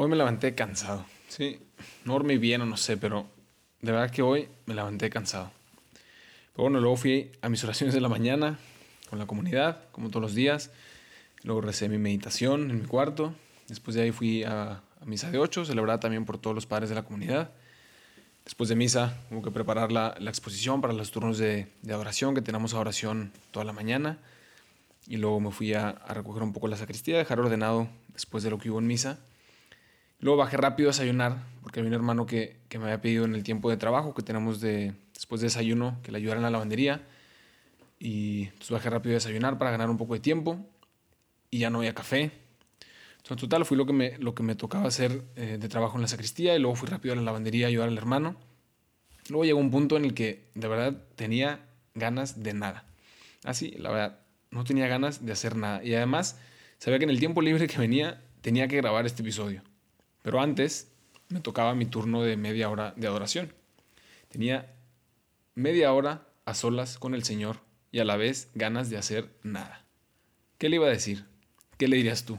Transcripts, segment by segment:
Hoy me levanté cansado. Sí, no dormí bien o no sé, pero de verdad que hoy me levanté cansado. Pero bueno, luego fui a mis oraciones de la mañana con la comunidad, como todos los días. Luego recé mi meditación en mi cuarto. Después de ahí fui a, misa de 8, celebrada también por todos los padres de la comunidad. Después de misa, hubo que preparar la, exposición para los turnos de, de, adoración, que tenemos oración toda la mañana. Y luego me fui a, a recoger un poco la sacristía, dejar ordenado después de lo que hubo en misa. Luego bajé rápido a desayunar, porque había un hermano que, me había pedido en el tiempo de trabajo que tenemos de, después de desayuno que le ayudara en la lavandería. Y entonces bajé rápido a desayunar para ganar un poco de tiempo. Y ya no había café. Entonces, en total, fui lo que me, lo que me tocaba hacer eh, de trabajo en la sacristía. Y luego fui rápido a la lavandería a ayudar al hermano. Luego llegó un punto en el que de verdad tenía ganas de nada. Así, la verdad, no tenía ganas de hacer nada. Y además, sabía que en el tiempo libre que venía tenía que grabar este episodio. Pero antes me tocaba mi turno de media hora de adoración. Tenía media hora a solas con el Señor y a la vez ganas de hacer nada. ¿Qué le iba a decir? ¿Qué le dirías tú?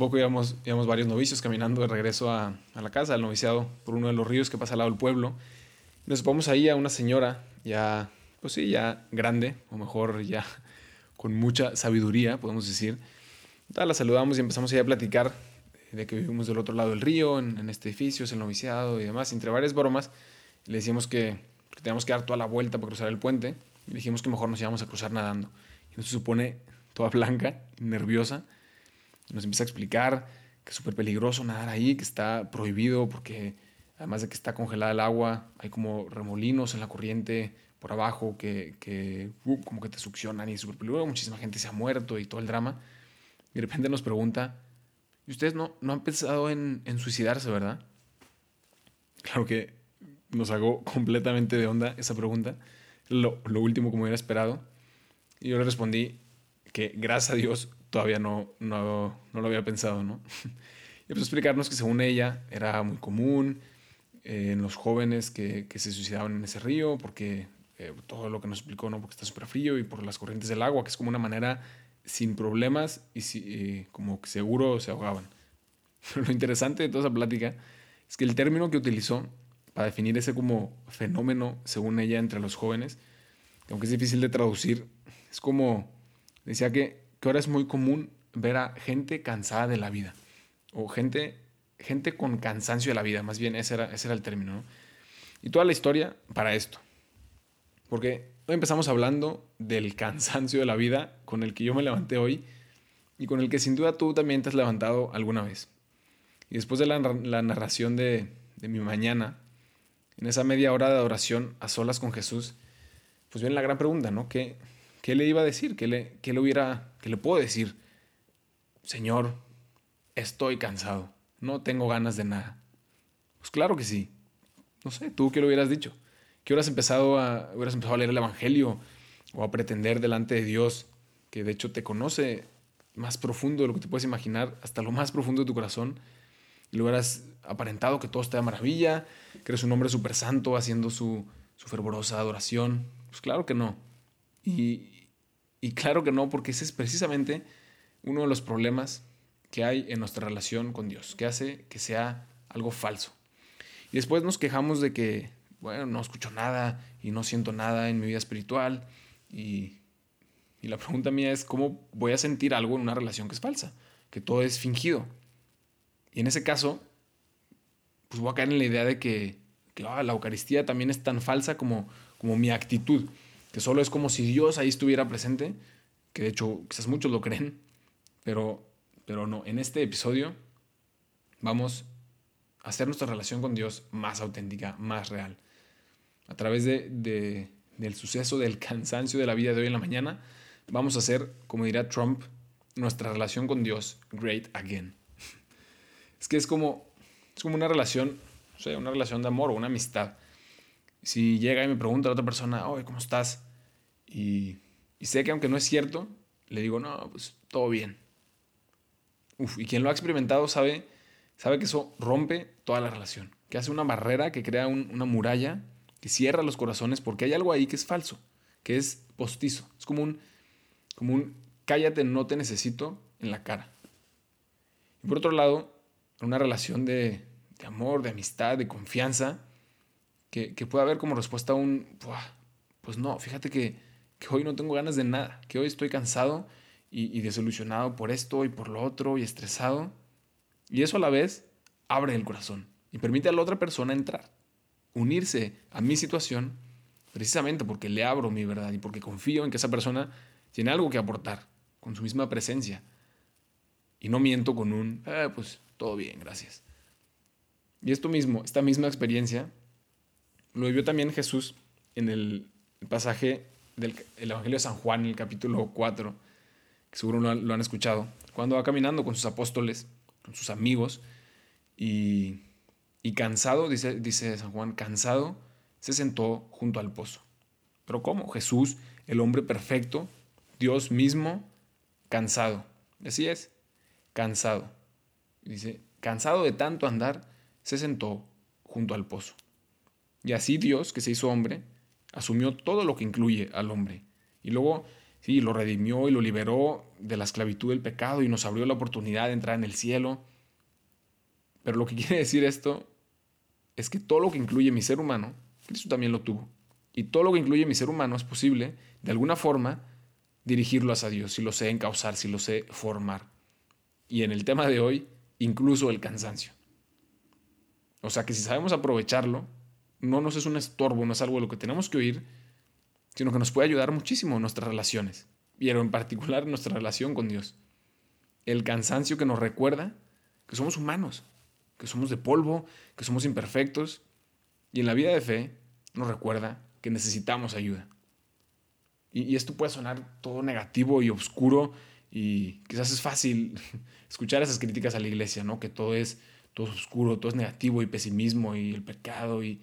Poco íbamos, íbamos varios novicios caminando de regreso a, a, la casa, al noviciado, por uno de los ríos que pasa al lado del pueblo. Nos vamos ahí a una señora ya, pues sí, ya grande, o mejor ya con mucha sabiduría, podemos decir. la saludamos y empezamos ahí a platicar de que vivimos del otro lado del río, en, en este edificio, es el noviciado y demás. Entre varias bromas, le decimos que, que teníamos que dar toda la vuelta para cruzar el puente. Y dijimos que mejor nos íbamos a cruzar nadando. Y nos supone toda blanca, nerviosa nos empieza a explicar que es súper peligroso nadar ahí, que está prohibido porque además de que está congelada el agua, hay como remolinos en la corriente por abajo que, uh, como que te succionan y es súper peligroso. Muchísima gente se ha muerto y todo el drama. Y de repente nos pregunta, ¿y ustedes no, no han pensado en, suicidarse, verdad? Claro que nos hago completamente de onda esa pregunta. Lo, lo último como hubiera esperado. Y yo le respondí que gracias a Dios todavía no, no, no lo había pensado, ¿no? y pues explicarnos que según ella era muy común eh, en los jóvenes que, que, se suicidaban en ese río, porque eh, todo lo que nos explicó, ¿no? Porque está súper frío y por las corrientes del agua, que es como una manera sin problemas y, si, como que seguro se ahogaban. lo interesante de toda esa plática es que el término que utilizó para definir ese como fenómeno, según ella, entre los jóvenes, aunque es difícil de traducir, es como, decía que que ahora es muy común ver a gente cansada de la vida o gente, gente con cansancio de la vida, más bien ese era, ese era el término. Y toda la historia para esto. Porque hoy empezamos hablando del cansancio de la vida con el que yo me levanté hoy y con el que sin duda tú también te has levantado alguna vez. Y después de la, narración de, mi mañana, en esa media hora de adoración a solas con Jesús, pues viene la gran pregunta, ¿no? ¿Qué, ¿qué le iba a decir? ¿Qué le, qué le hubiera que le puedo decir, Señor, estoy cansado, no tengo ganas de nada. Pues claro que sí. No sé, tú qué lo hubieras dicho. ¿Qué hubieras empezado a, hubieras empezado a leer el Evangelio o a pretender delante de Dios, que de hecho te conoce más profundo de lo que te puedes imaginar, hasta lo más profundo de tu corazón, y lo hubieras aparentado que todo está de maravilla, que eres un hombre súper santo haciendo su, su fervorosa adoración? Pues claro que no. Y, y claro que no, porque ese es precisamente uno de los problemas que hay en nuestra relación con Dios, que hace que sea algo falso. Y después nos quejamos de que, bueno, no escucho nada y no siento nada en mi vida espiritual. Y, y la pregunta mía es, ¿cómo voy a sentir algo en una relación que es falsa? Que todo es fingido. Y en ese caso, pues voy a caer en la idea de que, ah, la Eucaristía también es tan falsa como, como mi actitud que solo es como si Dios ahí estuviera presente, que de hecho quizás muchos lo creen, pero, pero no, en este episodio vamos a hacer nuestra relación con Dios más auténtica, más real. a través de, del suceso, del cansancio de la vida de hoy en la mañana, vamos a hacer, como dirá Trump, nuestra relación con Dios great again. Es que es como, es como una relación, o sea, una relación de amor o una amistad. Si llega y me pregunta a la otra persona, oye, ¿cómo estás? Y, sé que aunque no es cierto, le digo, no, pues todo bien. Uf, y quien lo ha experimentado sabe, sabe que eso rompe toda la relación, que hace una barrera, que crea una muralla, que cierra los corazones, porque hay algo ahí que es falso, que es postizo. Es como un, como un cállate, no te necesito en la cara. Y por otro lado, una relación de, amor, de amistad, de confianza, que, que puede haber como respuesta un, pues no, fíjate que, que, hoy no tengo ganas de nada, que hoy estoy cansado y, y desilusionado por esto y por lo otro y estresado. Y eso a la vez abre el corazón y permite a la otra persona entrar, unirse a mi situación, precisamente porque le abro mi verdad y porque confío en que esa persona tiene algo que aportar con su misma presencia. Y no miento con un, eh, pues todo bien, gracias. Y esto mismo, esta misma experiencia, lo vivió también Jesús en el pasaje del Evangelio de San Juan, en el capítulo 4, que seguro lo han, escuchado, cuando va caminando con sus apóstoles, con sus amigos, y, y cansado, dice, dice San Juan, cansado, se sentó junto al pozo. Pero ¿cómo? Jesús, el hombre perfecto, Dios mismo, cansado. Así es, cansado. Dice, cansado de tanto andar, se sentó junto al pozo. Y así Dios, que se hizo hombre, asumió todo lo que incluye al hombre. Y luego, sí, lo redimió y lo liberó de la esclavitud del pecado y nos abrió la oportunidad de entrar en el cielo. Pero lo que quiere decir esto es que todo lo que incluye mi ser humano, Cristo también lo tuvo. Y todo lo que incluye mi ser humano es posible, de alguna forma, dirigirlo hacia Dios, si lo sé encauzar, si lo sé formar. Y en el tema de hoy, incluso el cansancio. O sea que si sabemos aprovecharlo, no nos es un estorbo, no es algo de lo que tenemos que oír, sino que nos puede ayudar muchísimo en nuestras relaciones, y en particular en nuestra relación con Dios. El cansancio que nos recuerda que somos humanos, que somos de polvo, que somos imperfectos, y en la vida de fe nos recuerda que necesitamos ayuda. Y, esto puede sonar todo negativo y oscuro y quizás es fácil escuchar esas críticas a la iglesia, ¿no? Que todo es, todo oscuro, todo es negativo y pesimismo y el pecado y,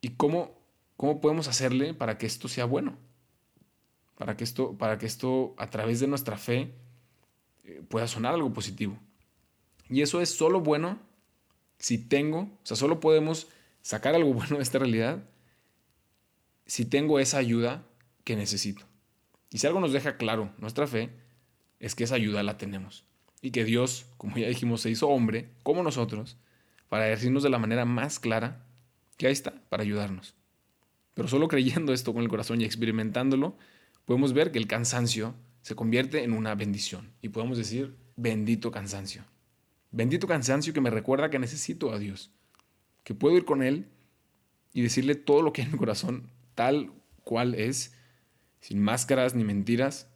y cómo, cómo podemos hacerle para que esto sea bueno. Para que esto, para que esto a través de nuestra fe eh, pueda sonar algo positivo. Y eso es solo bueno si tengo, o sea, solo podemos sacar algo bueno de esta realidad si tengo esa ayuda que necesito. Y si algo nos deja claro nuestra fe, es que esa ayuda la tenemos. Y que Dios, como ya dijimos, se hizo hombre, como nosotros, para decirnos de la manera más clara que ahí está, para ayudarnos. Pero solo creyendo esto con el corazón y experimentándolo, podemos ver que el cansancio se convierte en una bendición. Y podemos decir, bendito cansancio. Bendito cansancio que me recuerda que necesito a Dios. Que puedo ir con Él y decirle todo lo que hay en mi corazón, tal cual es, sin máscaras ni mentiras,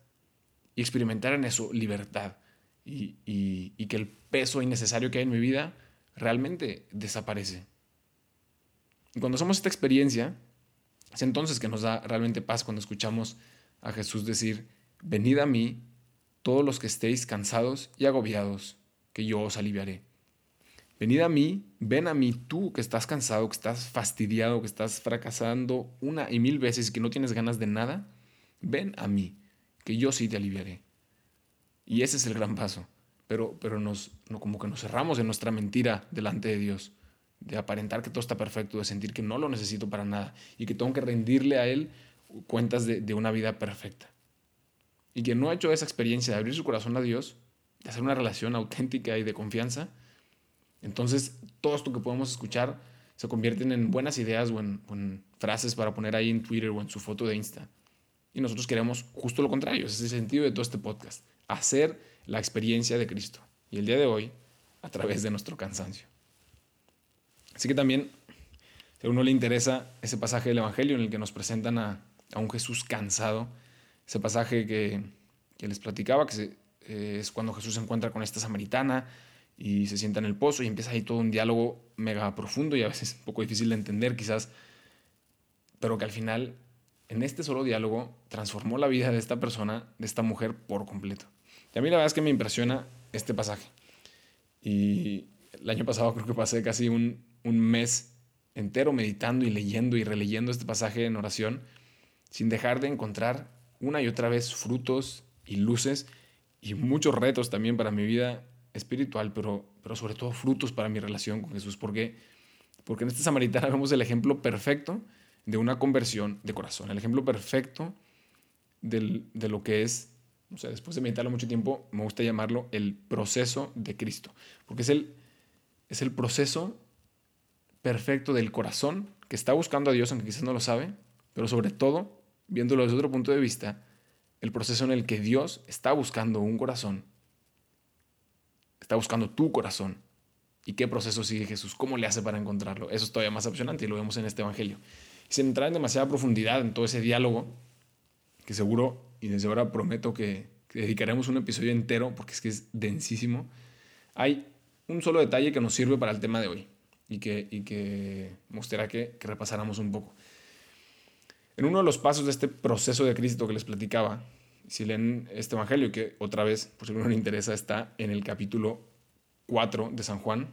y experimentar en eso libertad y, y, que el peso innecesario que hay en mi vida realmente desaparece. Y cuando hacemos esta experiencia, es entonces que nos da realmente paz cuando escuchamos a Jesús decir, venid a mí todos los que estéis cansados y agobiados, que yo os aliviaré. Venid a mí, ven a mí tú que estás cansado, que estás fastidiado, que estás fracasando una y mil veces y que no tienes ganas de nada ven a mí, que yo sí te aliviaré. Y ese es el gran paso. Pero, pero nos, no, como que nos cerramos en nuestra mentira delante de Dios, de aparentar que todo está perfecto, de sentir que no lo necesito para nada y que tengo que rendirle a Él cuentas de, de una vida perfecta. Y quien no ha hecho esa experiencia de abrir su corazón a Dios, de hacer una relación auténtica y de confianza, entonces todo esto que podemos escuchar se convierten en buenas ideas o en, o en frases para poner ahí en Twitter o en su foto de Insta. Y nosotros queremos justo lo contrario, ese es el sentido de todo este podcast, hacer la experiencia de Cristo. Y el día de hoy, a través de nuestro cansancio. Así que también, si a uno le interesa ese pasaje del Evangelio en el que nos presentan a, un Jesús cansado, ese pasaje que, les platicaba, que eh, es cuando Jesús se encuentra con esta samaritana y se sienta en el pozo y empieza ahí todo un diálogo mega profundo y a veces un poco difícil de entender quizás pero que al final, en este solo diálogo, transformó la vida de esta persona, de esta mujer, por completo. Y a mí la verdad es que me impresiona este pasaje. Y el año pasado creo que pasé casi un, un mes entero meditando y leyendo y releyendo este pasaje en oración, sin dejar de encontrar una y otra vez frutos y luces y muchos retos también para mi vida espiritual, pero, pero sobre todo frutos para mi relación con Jesús. porque Porque en esta samaritana vemos el ejemplo perfecto de una conversión de corazón, el ejemplo perfecto del, de lo que es, o sea, después de meditarlo mucho tiempo, me gusta llamarlo el proceso de Cristo, porque es el, es el proceso perfecto del corazón que está buscando a Dios, aunque quizás no lo sabe, pero sobre todo, viéndolo desde otro punto de vista, el proceso en el que Dios está buscando un corazón, está buscando tu corazón. ¿Y qué proceso sigue Jesús? ¿Cómo le hace para encontrarlo? Eso es todavía más apasionante y lo vemos en este Evangelio. Sin entrar en demasiada profundidad en todo ese diálogo, que seguro y desde ahora prometo que, dedicaremos un episodio entero porque es que es densísimo, hay un solo detalle que nos sirve para el tema de hoy y que, y que me que, que repasáramos un poco. En uno de los pasos de este proceso de Cristo que les platicaba, si leen este Evangelio, que otra vez, por si no le interesa, está en el capítulo 4 de San Juan,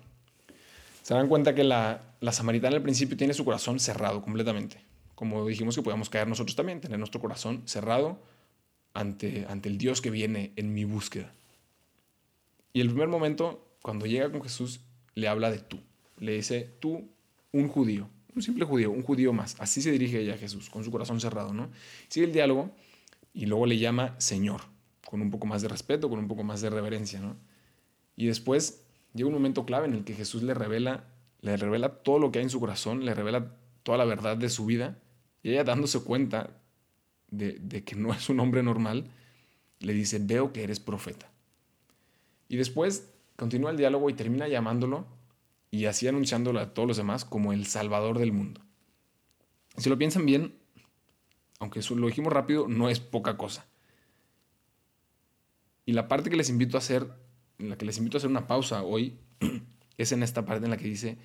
se dan cuenta que la, la samaritana al principio tiene su corazón cerrado completamente. Como dijimos que podíamos caer nosotros también, tener nuestro corazón cerrado ante, ante el Dios que viene en mi búsqueda. Y el primer momento, cuando llega con Jesús, le habla de tú. Le dice, tú, un judío, un simple judío, un judío más. Así se dirige ella a Jesús, con su corazón cerrado, ¿no? Sigue el diálogo y luego le llama Señor, con un poco más de respeto, con un poco más de reverencia, ¿no? Y después llega un momento clave en el que Jesús le revela, le revela todo lo que hay en su corazón, le revela toda la verdad de su vida, y ella dándose cuenta de, de que no es un hombre normal, le dice, veo que eres profeta. Y después continúa el diálogo y termina llamándolo y así anunciándolo a todos los demás como el Salvador del mundo. Si lo piensan bien, aunque lo dijimos rápido, no es poca cosa. Y la parte que les invito a hacer, en la que les invito a hacer una pausa hoy, es en esta parte en la que dice,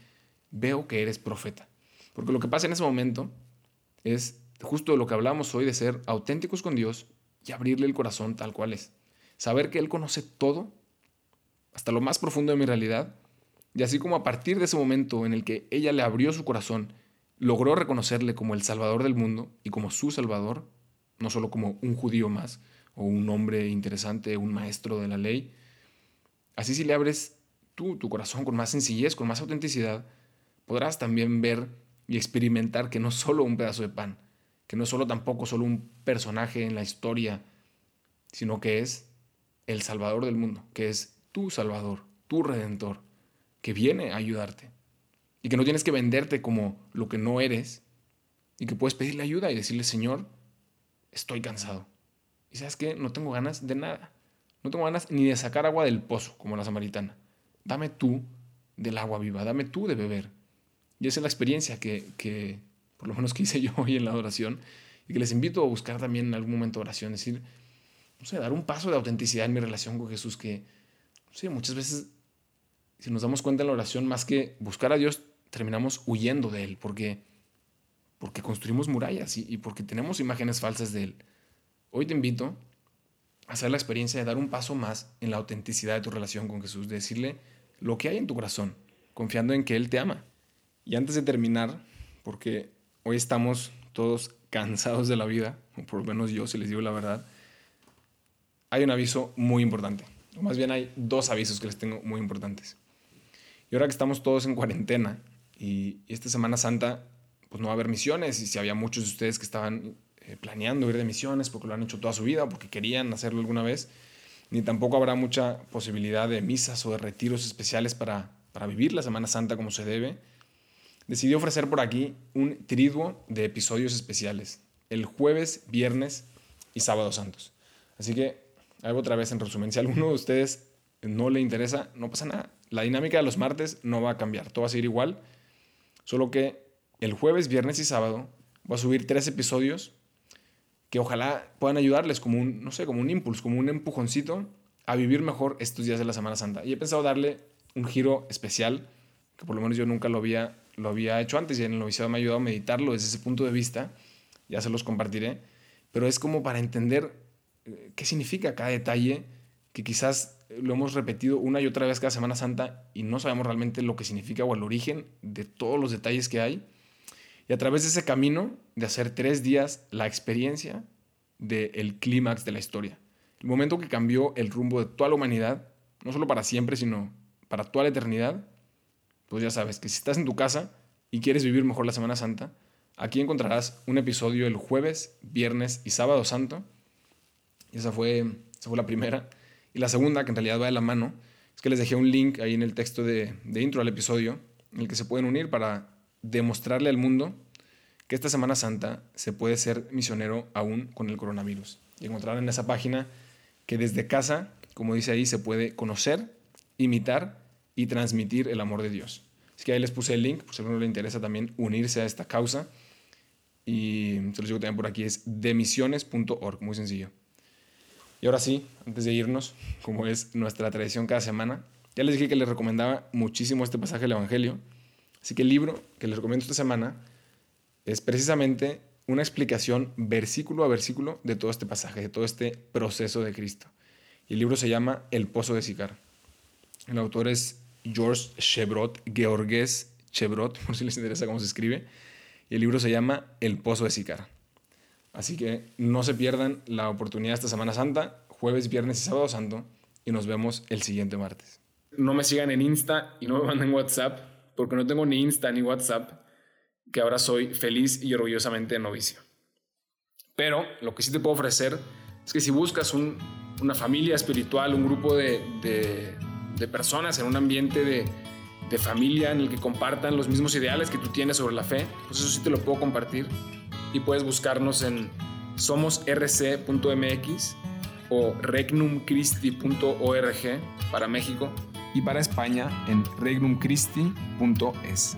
veo que eres profeta. Porque lo que pasa en ese momento es justo lo que hablamos hoy de ser auténticos con Dios y abrirle el corazón tal cual es. Saber que Él conoce todo, hasta lo más profundo de mi realidad, y así como a partir de ese momento en el que ella le abrió su corazón, logró reconocerle como el Salvador del mundo y como su Salvador, no solo como un judío más o un hombre interesante, un maestro de la ley, así si le abres tú tu corazón con más sencillez, con más autenticidad, podrás también ver y experimentar que no es solo un pedazo de pan, que no es solo tampoco solo un personaje en la historia, sino que es el Salvador del mundo, que es tu Salvador, tu Redentor que viene a ayudarte y que no tienes que venderte como lo que no eres y que puedes pedirle ayuda y decirle, Señor, estoy cansado. Y sabes qué, no tengo ganas de nada. No tengo ganas ni de sacar agua del pozo como la samaritana. Dame tú del agua viva, dame tú de beber. Y esa es la experiencia que, que por lo menos que yo hoy en la adoración y que les invito a buscar también en algún momento oración. Decir, no sé, dar un paso de autenticidad en mi relación con Jesús que, no sé, muchas veces si nos damos cuenta en la oración, más que buscar a Dios, terminamos huyendo de Él, porque, porque construimos murallas y, porque tenemos imágenes falsas de Él. Hoy te invito a hacer la experiencia de dar un paso más en la autenticidad de tu relación con Jesús, de decirle lo que hay en tu corazón, confiando en que Él te ama. Y antes de terminar, porque hoy estamos todos cansados de la vida, o por lo menos yo, si les digo la verdad, hay un aviso muy importante. O más bien hay dos avisos que les tengo muy importantes. Y ahora que estamos todos en cuarentena y, esta Semana Santa, pues no va a haber misiones. Y si había muchos de ustedes que estaban eh, planeando ir de misiones porque lo han hecho toda su vida porque querían hacerlo alguna vez, ni tampoco habrá mucha posibilidad de misas o de retiros especiales para, para vivir la Semana Santa como se debe, decidí ofrecer por aquí un triduo de episodios especiales, el jueves, viernes y sábado santos. Así que hago otra vez en resumen. Si alguno de ustedes no le interesa, no pasa nada. La dinámica de los martes no va a cambiar, todo va a seguir igual, solo que el jueves, viernes y sábado voy a subir tres episodios que ojalá puedan ayudarles como un, no sé, como un impulso, como un empujoncito a vivir mejor estos días de la Semana Santa. Y he pensado darle un giro especial, que por lo menos yo nunca lo había, lo había hecho antes y en el noviciado me ha ayudado a meditarlo desde ese punto de vista, ya se los compartiré, pero es como para entender eh, qué significa cada detalle que quizás lo hemos repetido una y otra vez cada Semana Santa y no sabemos realmente lo que significa o el origen de todos los detalles que hay. Y a través de ese camino de hacer tres días la experiencia del clímax de la historia. El momento que cambió el rumbo de toda la humanidad, no solo para siempre, sino para toda la eternidad, pues ya sabes que si estás en tu casa y quieres vivir mejor la Semana Santa, aquí encontrarás un episodio el jueves, viernes y sábado santo. Y esa fue, esa fue la primera. Y la segunda, que en realidad va de la mano, es que les dejé un link ahí en el texto de, intro al episodio, en el que se pueden unir para demostrarle al mundo que esta Semana Santa se puede ser misionero aún con el coronavirus. Y encontrar en esa página que desde casa, como dice ahí, se puede conocer, imitar y transmitir el amor de Dios. Así que ahí les puse el link, por si a alguno le interesa también unirse a esta causa. Y se los digo también por aquí, es demisiones.org, muy sencillo. Y ahora sí, antes de irnos, como es nuestra tradición cada semana, ya les dije que les recomendaba muchísimo este pasaje del Evangelio. Así que el libro que les recomiendo esta semana es precisamente una explicación versículo a versículo de todo este pasaje, de todo este proceso de Cristo. Y el libro se llama El Pozo de Sicar. El autor es George Chevrot, Georges Chevrot, por si les interesa cómo se escribe. Y el libro se llama El Pozo de Sicar. Así que no se pierdan la oportunidad esta Semana Santa, jueves, viernes y sábado santo, y nos vemos el siguiente martes. No me sigan en Insta y no me manden WhatsApp, porque no tengo ni Insta ni WhatsApp, que ahora soy feliz y orgullosamente novicio. Pero lo que sí te puedo ofrecer es que si buscas una familia espiritual, un grupo de, personas en un ambiente de, de familia en el que compartan los mismos ideales que tú tienes sobre la fe, pues eso sí te lo puedo compartir y puedes buscarnos en somosrc.mx o regnumchristi.org para México y para España en regnumchristi.es.